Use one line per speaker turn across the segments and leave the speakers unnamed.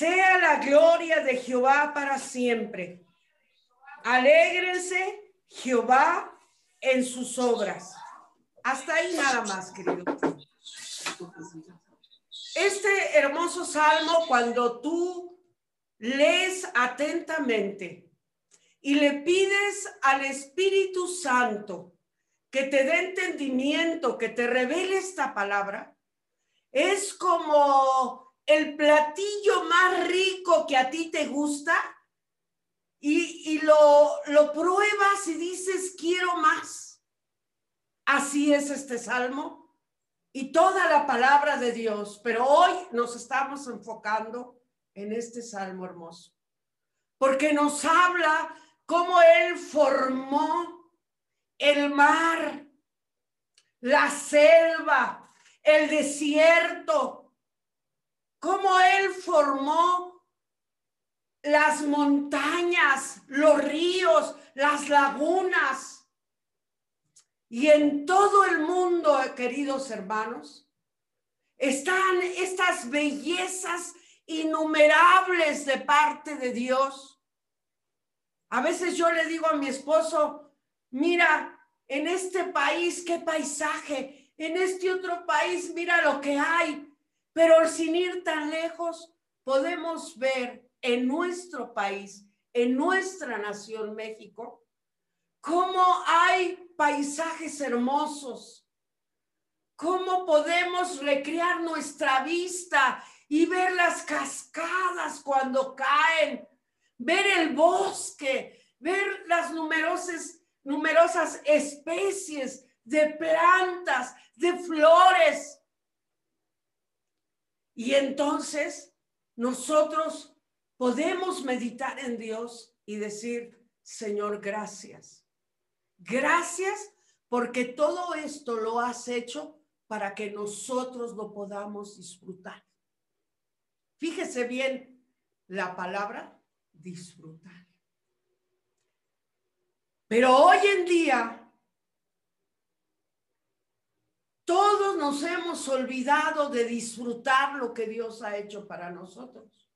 Sea la gloria de Jehová para siempre. Alégrense Jehová en sus obras. Hasta ahí nada más, querido. Este hermoso salmo, cuando tú lees atentamente y le pides al Espíritu Santo que te dé entendimiento, que te revele esta palabra, es como el platillo más rico que a ti te gusta y, lo, lo pruebas y dices, quiero más. Así es este salmo y toda la palabra de Dios, pero hoy nos estamos enfocando en este salmo hermoso, porque nos habla cómo Él formó el mar, la selva, el desierto, cómo Él formó las montañas, los ríos, las lagunas. Y en todo el mundo, queridos hermanos, están estas bellezas innumerables de parte de Dios. A veces yo le digo a mi esposo, mira, en este país, qué paisaje, en este otro país, mira lo que hay, pero sin ir tan lejos, podemos ver en nuestro país, en nuestra nación México, cómo hay paisajes hermosos, cómo podemos recrear nuestra vista y ver las cascadas cuando caen, ver el bosque, ver las numerosas, numerosas especies de plantas, de flores. Y entonces nosotros podemos meditar en Dios y decir, Señor, gracias. Gracias porque todo esto lo has hecho para que nosotros lo podamos disfrutar. Fíjese bien la palabra disfrutar. Pero hoy en día, todos nos hemos olvidado de disfrutar lo que Dios ha hecho para nosotros.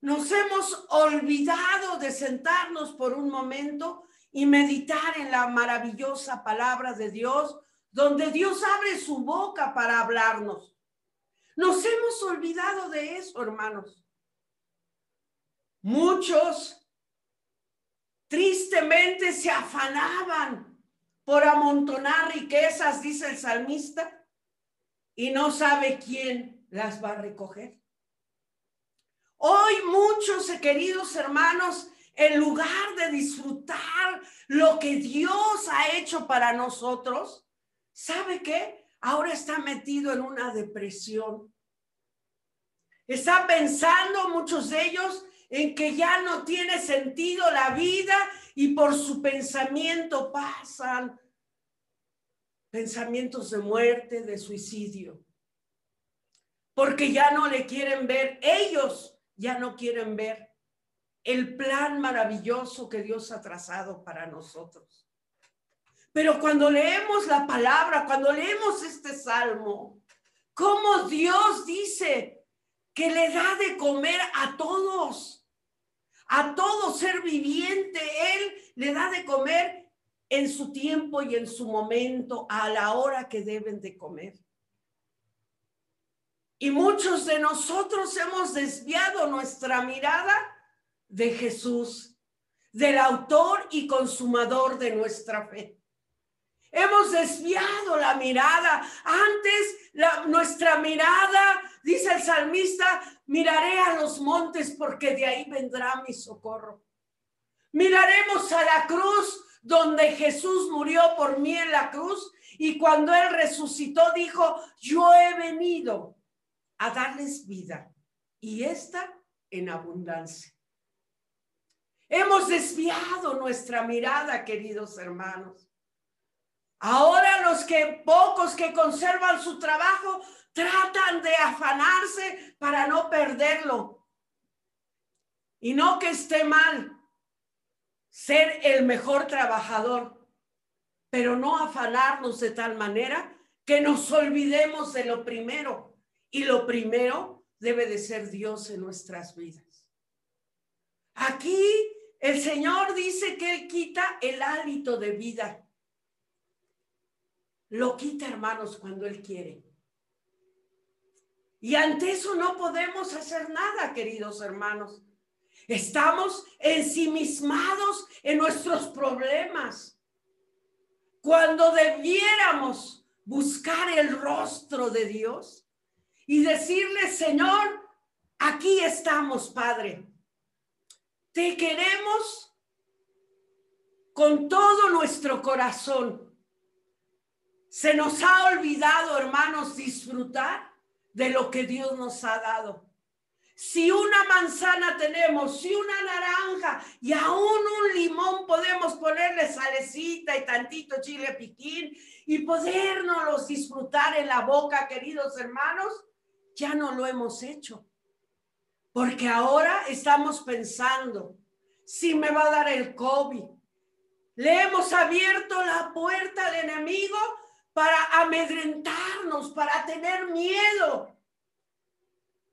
Nos hemos olvidado de sentarnos por un momento y meditar en la maravillosa palabra de Dios, donde Dios abre su boca para hablarnos. Nos hemos olvidado de eso, hermanos. Muchos tristemente se afanaban por amontonar riquezas, dice el salmista, y no sabe quién las va a recoger. Hoy muchos, queridos hermanos, en lugar de disfrutar lo que Dios ha hecho para nosotros, ¿sabe qué? Ahora está metido en una depresión. Está pensando muchos de ellos en que ya no tiene sentido la vida y por su pensamiento pasan pensamientos de muerte, de suicidio, porque ya no le quieren ver ellos ya no quieren ver el plan maravilloso que Dios ha trazado para nosotros. Pero cuando leemos la palabra, cuando leemos este salmo, cómo Dios dice que le da de comer a todos, a todo ser viviente, Él le da de comer en su tiempo y en su momento, a la hora que deben de comer. Y muchos de nosotros hemos desviado nuestra mirada de Jesús, del autor y consumador de nuestra fe. Hemos desviado la mirada. Antes nuestra mirada, dice el salmista, miraré a los montes porque de ahí vendrá mi socorro. Miraremos a la cruz donde Jesús murió por mí en la cruz y cuando él resucitó dijo, yo he venido a darles vida y esta en abundancia. Hemos desviado nuestra mirada, queridos hermanos. Ahora los que pocos que conservan su trabajo tratan de afanarse para no perderlo. Y no que esté mal ser el mejor trabajador, pero no afanarnos de tal manera que nos olvidemos de lo primero, y lo primero debe de ser Dios en nuestras vidas. Aquí el Señor dice que Él quita el hálito de vida. Lo quita, hermanos, cuando Él quiere. Y ante eso no podemos hacer nada, queridos hermanos. Estamos ensimismados en nuestros problemas. Cuando debiéramos buscar el rostro de Dios y decirle, Señor, aquí estamos, Padre. Te queremos con todo nuestro corazón. Se nos ha olvidado, hermanos, disfrutar de lo que Dios nos ha dado. Si una manzana tenemos, si una naranja y aún un limón podemos ponerle salecita y tantito chile piquín y podernos disfrutar en la boca, queridos hermanos, ya no lo hemos hecho. Porque ahora estamos pensando, si me va a dar el COVID, le hemos abierto la puerta al enemigo para amedrentarnos, para tener miedo.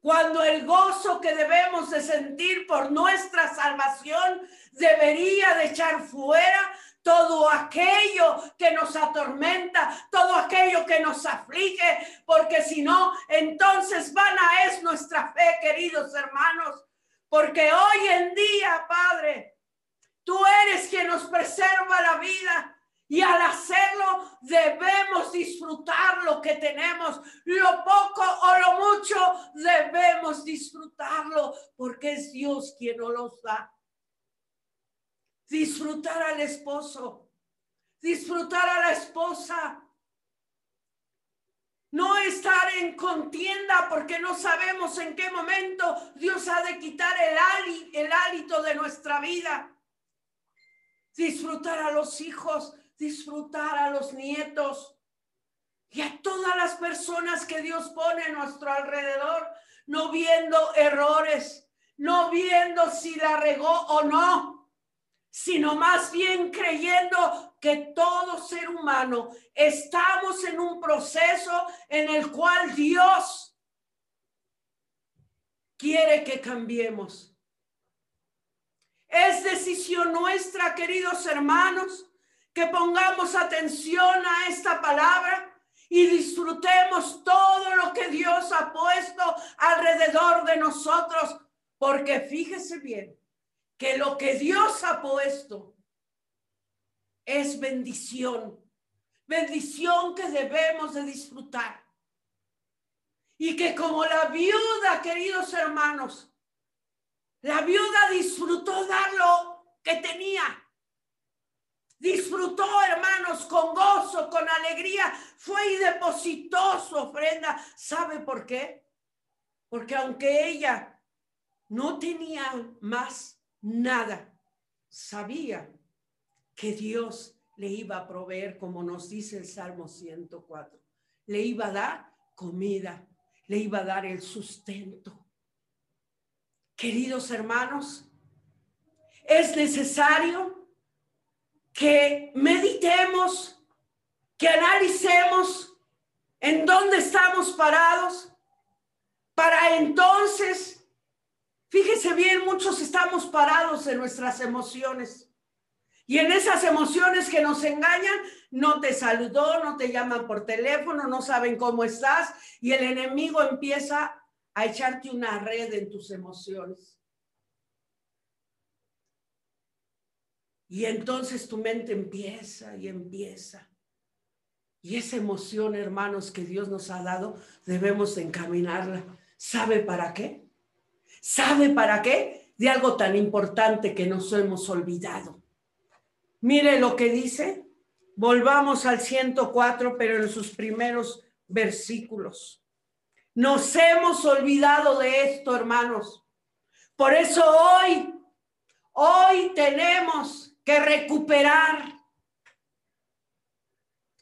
Cuando el gozo que debemos de sentir por nuestra salvación debería de echar fuera todo aquello que nos atormenta, todo aquello que nos aflige, porque si no, entonces vana es nuestra fe, queridos hermanos, porque hoy en día, Padre, tú eres quien nos preserva la vida, y al hacerlo debemos disfrutar lo que tenemos. Lo poco o lo mucho debemos disfrutarlo porque es Dios quien nos los da. Disfrutar al esposo, disfrutar a la esposa. No estar en contienda porque no sabemos en qué momento Dios ha de quitar el, el hálito de nuestra vida. Disfrutar a los hijos, disfrutar a los nietos y a todas las personas que Dios pone a nuestro alrededor, no viendo errores, no viendo si la regó o no, sino más bien creyendo que todo ser humano estamos en un proceso en el cual Dios quiere que cambiemos. Es decisión nuestra, queridos hermanos, que pongamos atención a esta palabra y disfrutemos todo lo que Dios ha puesto alrededor de nosotros, porque fíjese bien que lo que Dios ha puesto es bendición, bendición que debemos de disfrutar. Y que como la viuda, queridos hermanos, la viuda disfrutó dar lo que tenía disfrutó, hermanos, con gozo, con alegría, fue y depositó su ofrenda. ¿Sabe por qué? Porque aunque ella no tenía más nada, sabía que Dios le iba a proveer, como nos dice el Salmo 104. Le iba a dar comida, le iba a dar el sustento. Queridos hermanos, es necesario que meditemos, que analicemos en dónde estamos parados, para entonces, fíjese bien, muchos estamos parados en nuestras emociones. Y en esas emociones que nos engañan, no te saludó, no te llaman por teléfono, no saben cómo estás y el enemigo empieza a echarte una red en tus emociones. Y entonces tu mente empieza y empieza. Y esa emoción, hermanos, que Dios nos ha dado, debemos encaminarla. ¿Sabe para qué? ¿Sabe para qué? De algo tan importante que nos hemos olvidado. Mire lo que dice. Volvamos al 104, pero en sus primeros versículos. Nos hemos olvidado de esto, hermanos. Por eso hoy, hoy tenemos que recuperar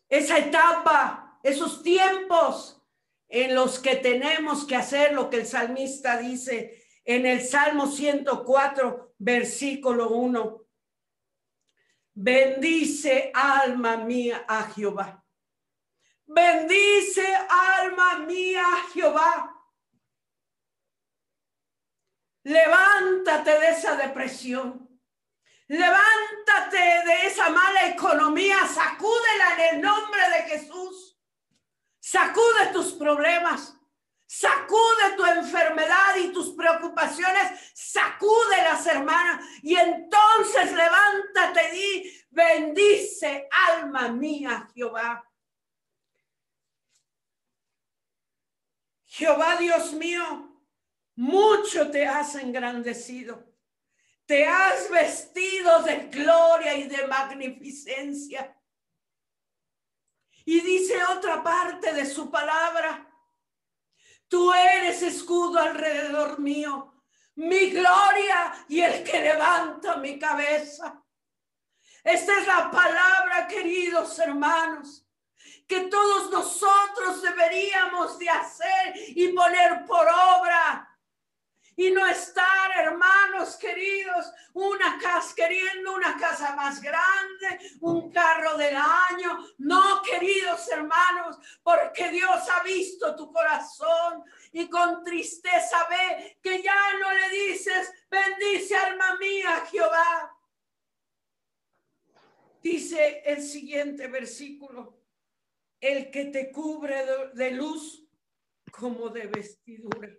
esa etapa, esos tiempos en los que tenemos que hacer lo que el salmista dice en el Salmo 104, versículo 1. Bendice alma mía a Jehová. Bendice alma mía a Jehová. Levántate de esa depresión. Levántate de esa mala economía. Sacúdela en el nombre de Jesús. Sacude tus problemas. Sacude tu enfermedad y tus preocupaciones. Sacude las hermanas. Y entonces levántate y bendice, alma mía, Jehová. Jehová Dios mío, mucho te has engrandecido. Te has vestido de gloria y de magnificencia. Y dice otra parte de su palabra, tú eres escudo alrededor mío, mi gloria y el que levanta mi cabeza. Esta es la palabra, queridos hermanos, que todos nosotros deberíamos de hacer y poner por obra. Y no estar, hermanos queridos, una casa, queriendo una casa más grande, un carro del año. No, queridos hermanos, porque Dios ha visto tu corazón y con tristeza ve que ya no le dices, bendice alma mía, Jehová. Dice el siguiente versículo el que te cubre de luz como de vestidura,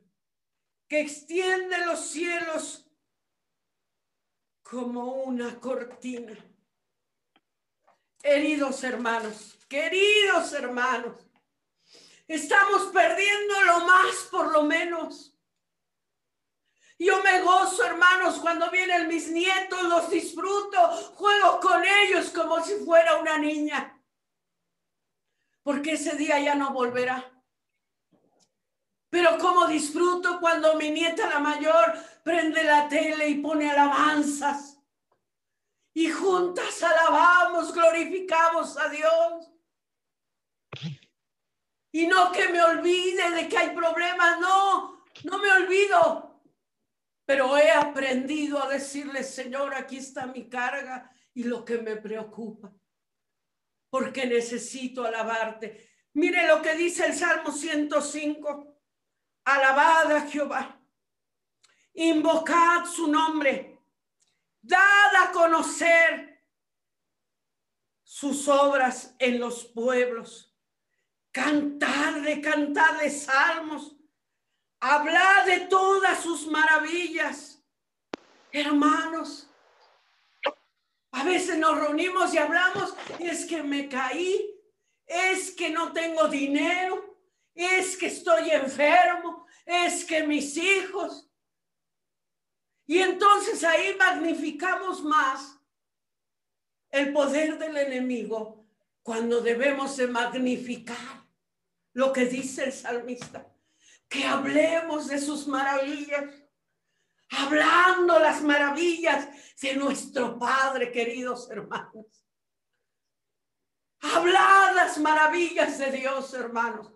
que extiende los cielos como una cortina. Queridos hermanos, queridos hermanos, estamos perdiendo lo más por lo menos. Yo me gozo, hermanos, cuando vienen mis nietos, los disfruto, juego con ellos como si fuera una niña porque ese día ya no volverá. Pero como disfruto cuando mi nieta la mayor prende la tele y pone alabanzas. Y juntas alabamos, glorificamos a Dios. Y no que me olvide de que hay problemas, no, no me olvido. Pero he aprendido a decirle, Señor, aquí está mi carga y lo que me preocupa porque necesito alabarte. Mire lo que dice el Salmo 105. Alabad Jehová. Invocad su nombre. Dad a conocer sus obras en los pueblos. Cantarle, cantarle salmos. Hablad de todas sus maravillas. Hermanos, a veces nos reunimos y hablamos, es que me caí, es que no tengo dinero, es que estoy enfermo, es que mis hijos. Y entonces ahí magnificamos más el poder del enemigo cuando debemos de magnificar lo que dice el salmista, que hablemos de sus maravillas hablando las maravillas de nuestro Padre, queridos hermanos. Hablar las maravillas de Dios, hermanos.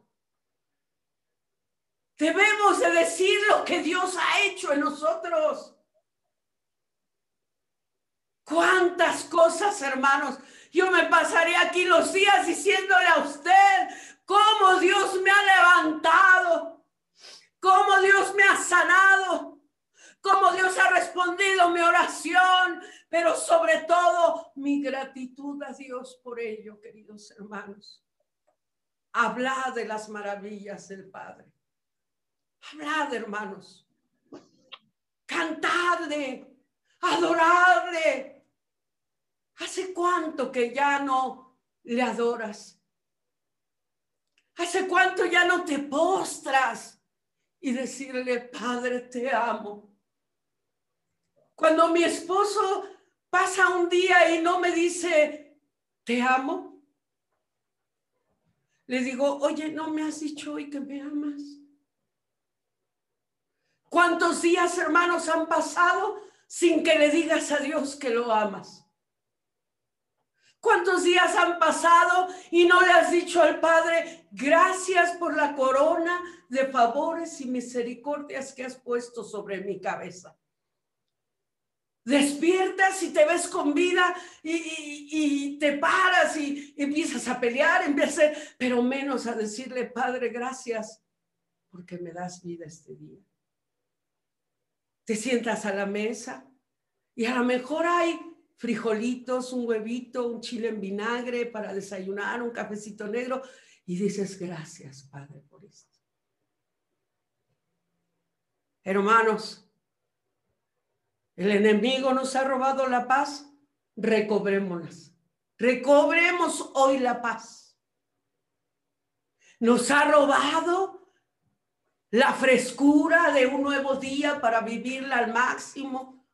Debemos de decir lo que Dios ha hecho en nosotros. ¿Cuántas cosas, hermanos? Yo me pasaré aquí los días diciéndole a usted cómo Dios me ha levantado, cómo Dios me ha sanado, cómo Dios ha respondido mi oración, pero sobre todo mi gratitud a Dios por ello, queridos hermanos. Hablad de las maravillas del Padre. Hablad, hermanos. Cantadle, adoradle. ¿Hace cuánto que ya no le adoras? ¿Hace cuánto ya no te postras y decirle, Padre, te amo? Cuando mi esposo pasa un día y no me dice, te amo, le digo, oye, no me has dicho hoy que me amas. ¿Cuántos días, hermanos, han pasado sin que le digas a Dios que lo amas? ¿Cuántos días han pasado y no le has dicho al Padre, gracias por la corona de favores y misericordias que has puesto sobre mi cabeza? despiertas y te ves con vida y, te paras y empiezas a pelear, empiezas, pero menos a decirle, Padre, gracias porque me das vida este día. Te sientas a la mesa y a lo mejor hay frijolitos, un huevito, un chile en vinagre para desayunar, un cafecito negro y dices gracias, Padre, por esto. Hermanos, el enemigo nos ha robado la paz, recobrémonos. Recobremos hoy la paz. Nos ha robado la frescura de un nuevo día para vivirla al máximo,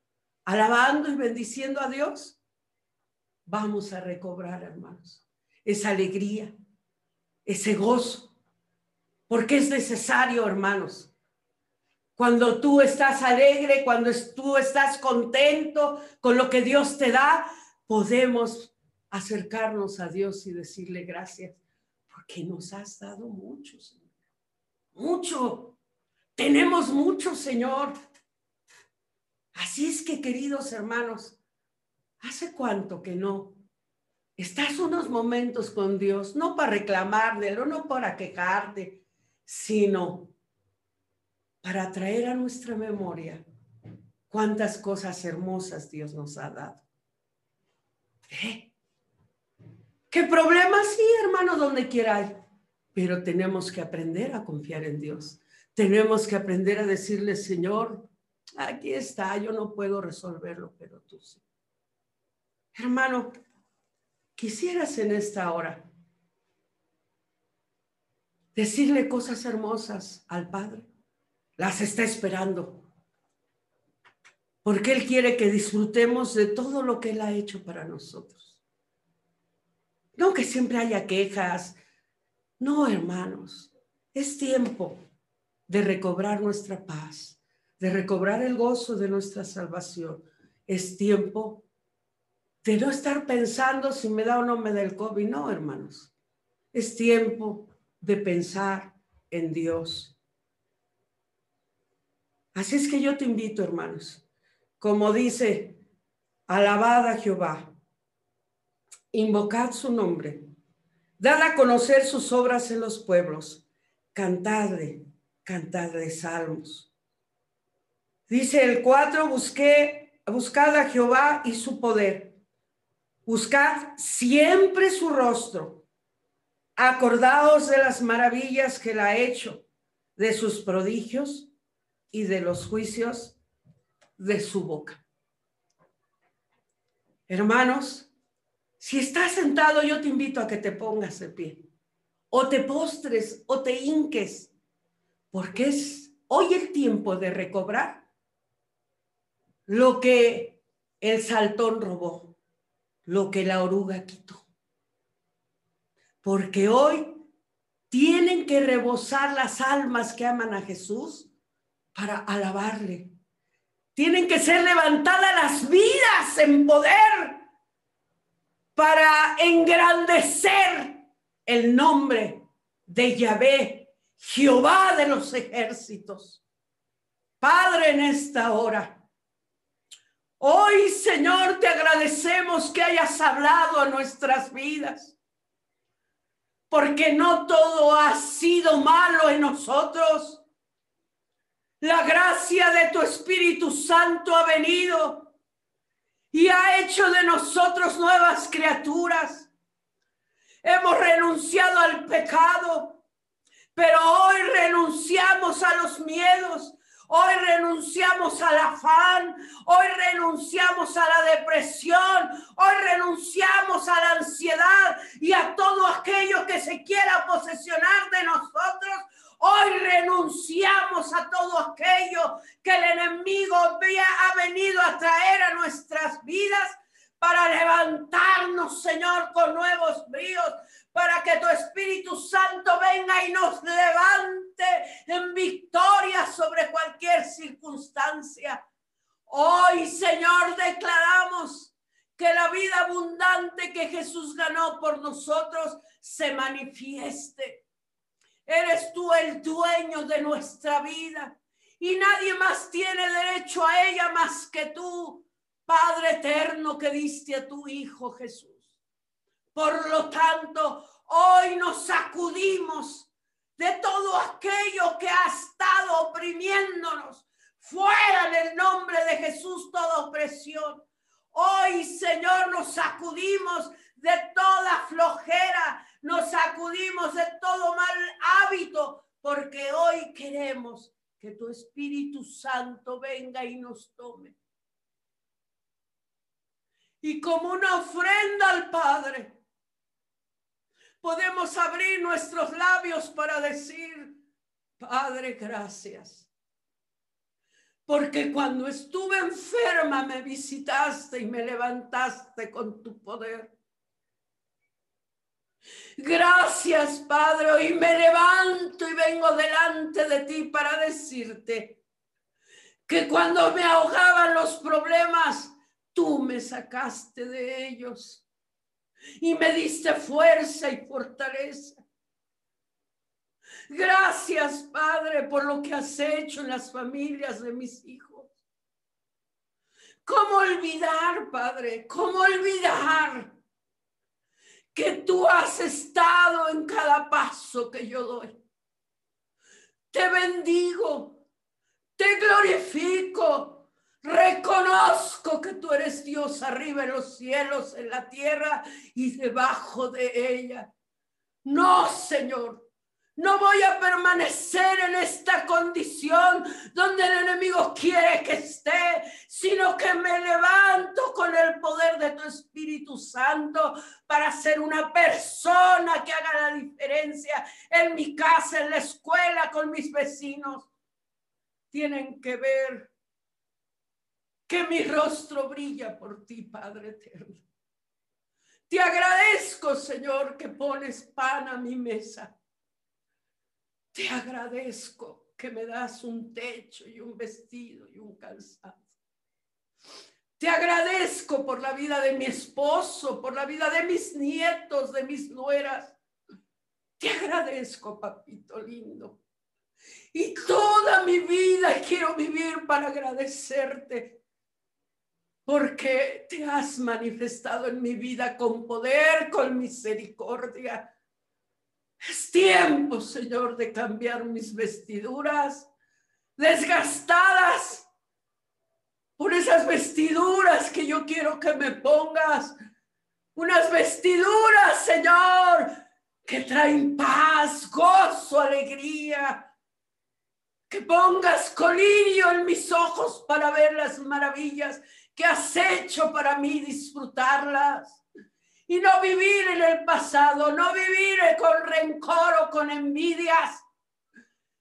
alabando y bendiciendo a Dios. Vamos a recobrar, hermanos, esa alegría, ese gozo, porque es necesario, hermanos cuando tú estás alegre, cuando tú estás contento con lo que Dios te da, podemos acercarnos a Dios y decirle gracias, porque nos has dado mucho. Mucho. Tenemos mucho, Señor. Así es que, queridos hermanos, ¿hace cuánto que no? Estás unos momentos con Dios, no para reclamarle, no para quejarte, sino para traer a nuestra memoria cuántas cosas hermosas Dios nos ha dado. ¿Eh? ¿Qué problemas? Sí, hermano, donde quiera hay. Pero tenemos que aprender a confiar en Dios. Tenemos que aprender a decirle, Señor, aquí está, yo no puedo resolverlo, pero tú sí. Hermano, quisieras en esta hora decirle cosas hermosas al Padre las está esperando. Porque Él quiere que disfrutemos de todo lo que Él ha hecho para nosotros. No que siempre haya quejas. No, hermanos. Es tiempo de recobrar nuestra paz, de recobrar el gozo de nuestra salvación. Es tiempo de no estar pensando si me da o no me da el COVID. No, hermanos. Es tiempo de pensar en Dios Así es que yo te invito, hermanos, como dice, alabad a Jehová, invocad su nombre, dad a conocer sus obras en los pueblos, cantadle, cantadle salmos. Dice el 4, busqué, buscad a Jehová y su poder, buscad siempre su rostro, acordaos de las maravillas que él ha hecho, de sus prodigios y de los juicios de su boca. Hermanos, si estás sentado, yo te invito a que te pongas de pie, o te postres, o te hinques, porque es hoy el tiempo de recobrar lo que el saltón robó, lo que la oruga quitó. Porque hoy tienen que rebosar las almas que aman a Jesús para alabarle. Tienen que ser levantadas las vidas en poder para engrandecer el nombre de Yahvé, Jehová de los ejércitos. Padre, en esta hora, hoy Señor te agradecemos que hayas hablado a nuestras vidas, porque no todo ha sido malo en nosotros la gracia de tu Espíritu Santo ha venido y ha hecho de nosotros nuevas criaturas. Hemos renunciado al pecado, pero hoy renunciamos a los miedos, Hoy renunciamos al afán, hoy renunciamos a la depresión, hoy renunciamos a la ansiedad y a todo aquello que se quiera posesionar de nosotros. Hoy renunciamos a todo aquello que el enemigo ha venido a traer a nuestras vidas para levantarnos, Señor, con nuevos bríos, para que tu Espíritu Santo venga y nos levante en victoria sobre cualquier circunstancia. Hoy, Señor, declaramos que la vida abundante que Jesús ganó por nosotros se manifieste. Eres tú el dueño de nuestra vida y nadie más tiene derecho a ella más que tú, Padre eterno que diste a tu Hijo Jesús. Por lo tanto, hoy nos sacudimos de todo aquello que ha estado oprimiéndonos, Fuera en el nombre de Jesús toda opresión. Hoy, Señor, nos sacudimos de toda flojera, nos sacudimos de todo mal hábito, porque hoy queremos que tu Espíritu Santo venga y nos tome. Y como una ofrenda al Padre, podemos abrir nuestros labios para decir, Padre, gracias. Porque cuando estuve enferma me visitaste y me levantaste con tu poder. Gracias, Padre. Hoy me levanto y vengo delante de ti para decirte que cuando me ahogaban los problemas, tú me sacaste de ellos y me diste fuerza y fortaleza. Gracias, Padre, por lo que has hecho en las familias de mis hijos. ¿Cómo olvidar, Padre? ¿Cómo olvidar que tú has estado en cada paso que yo doy? Te bendigo, te glorifico, reconozco que tú eres Dios arriba en los cielos, en la tierra y debajo de ella. No, Señor, no voy a permanecer en esta condición donde el enemigo quiere que esté, sino que me levanto con el poder de tu Espíritu Santo para ser una persona que haga la diferencia en mi casa, en la escuela, con mis vecinos. Tienen que ver que mi rostro brilla por ti, Padre eterno. Te agradezco, Señor, que pones pan a mi mesa te agradezco que me das un techo y un vestido y un calzado. Te agradezco por la vida de mi esposo, por la vida de mis nietos, de mis nueras. Te agradezco, papito lindo. Y toda mi vida quiero vivir para agradecerte, porque te has manifestado en mi vida con poder, con misericordia es tiempo, Señor, de cambiar mis vestiduras desgastadas por esas vestiduras que yo quiero que me pongas. Unas vestiduras, Señor, que traen paz, gozo, alegría. Que pongas colirio en mis ojos para ver las maravillas que has hecho para mí disfrutarlas y no vivir en el pasado, no vivir con rencor o con envidias,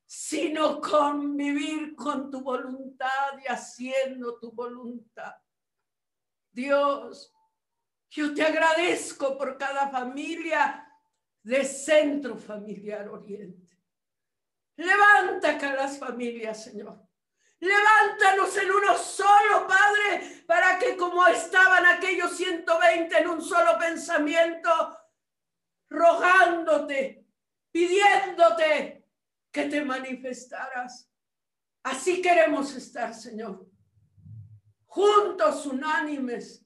sino con vivir con tu voluntad y haciendo tu voluntad. Dios, yo te agradezco por cada familia de Centro Familiar Oriente. Levanta acá las familias, Señor. Levántanos en uno solo, Padre, para que como estaban aquellos 120 en un solo pensamiento, rogándote, pidiéndote que te manifestaras. Así queremos estar, Señor, juntos, unánimes,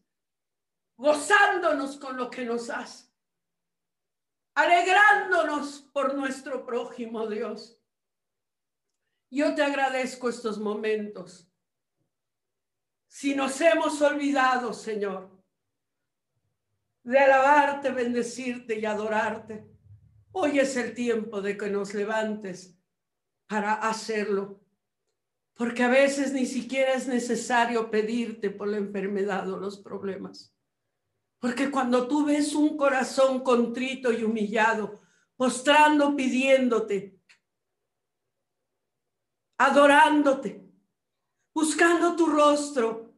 gozándonos con lo que nos has, alegrándonos por nuestro prójimo, Dios yo te agradezco estos momentos. Si nos hemos olvidado, Señor, de alabarte, bendecirte y adorarte, hoy es el tiempo de que nos levantes para hacerlo. Porque a veces ni siquiera es necesario pedirte por la enfermedad o los problemas. Porque cuando tú ves un corazón contrito y humillado, postrando, pidiéndote, adorándote, buscando tu rostro,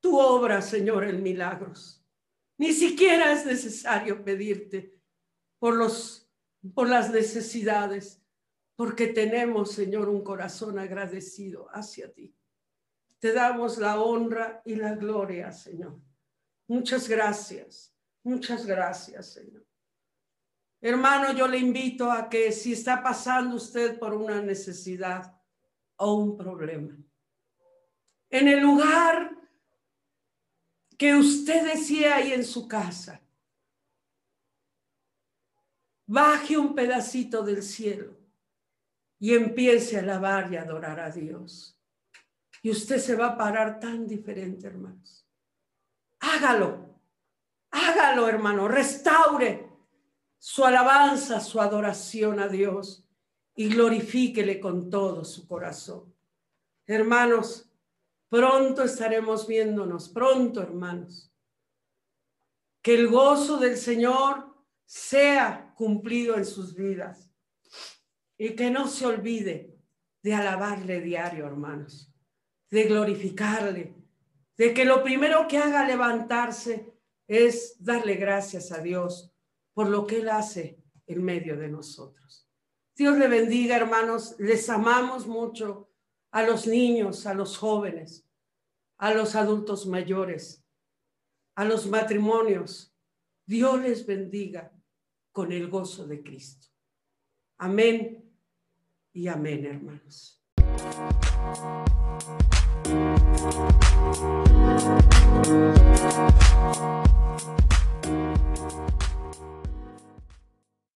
tu obra, Señor, en milagros. Ni siquiera es necesario pedirte por, los, por las necesidades, porque tenemos, Señor, un corazón agradecido hacia ti. Te damos la honra y la gloria, Señor. Muchas gracias, muchas gracias, Señor. Hermano, yo le invito a que si está pasando usted por una necesidad, o un problema. En el lugar que usted decía ahí en su casa, baje un pedacito del cielo y empiece a alabar y adorar a Dios. Y usted se va a parar tan diferente, hermanos. Hágalo. Hágalo, hermano. Restaure su alabanza, su adoración a Dios y glorifíquele con todo su corazón. Hermanos, pronto estaremos viéndonos, pronto, hermanos. Que el gozo del Señor sea cumplido en sus vidas y que no se olvide de alabarle diario, hermanos, de glorificarle, de que lo primero que haga levantarse es darle gracias a Dios por lo que Él hace en medio de nosotros. Dios le bendiga, hermanos. Les amamos mucho a los niños, a los jóvenes, a los adultos mayores, a los matrimonios. Dios les bendiga con el gozo de Cristo. Amén y amén, hermanos.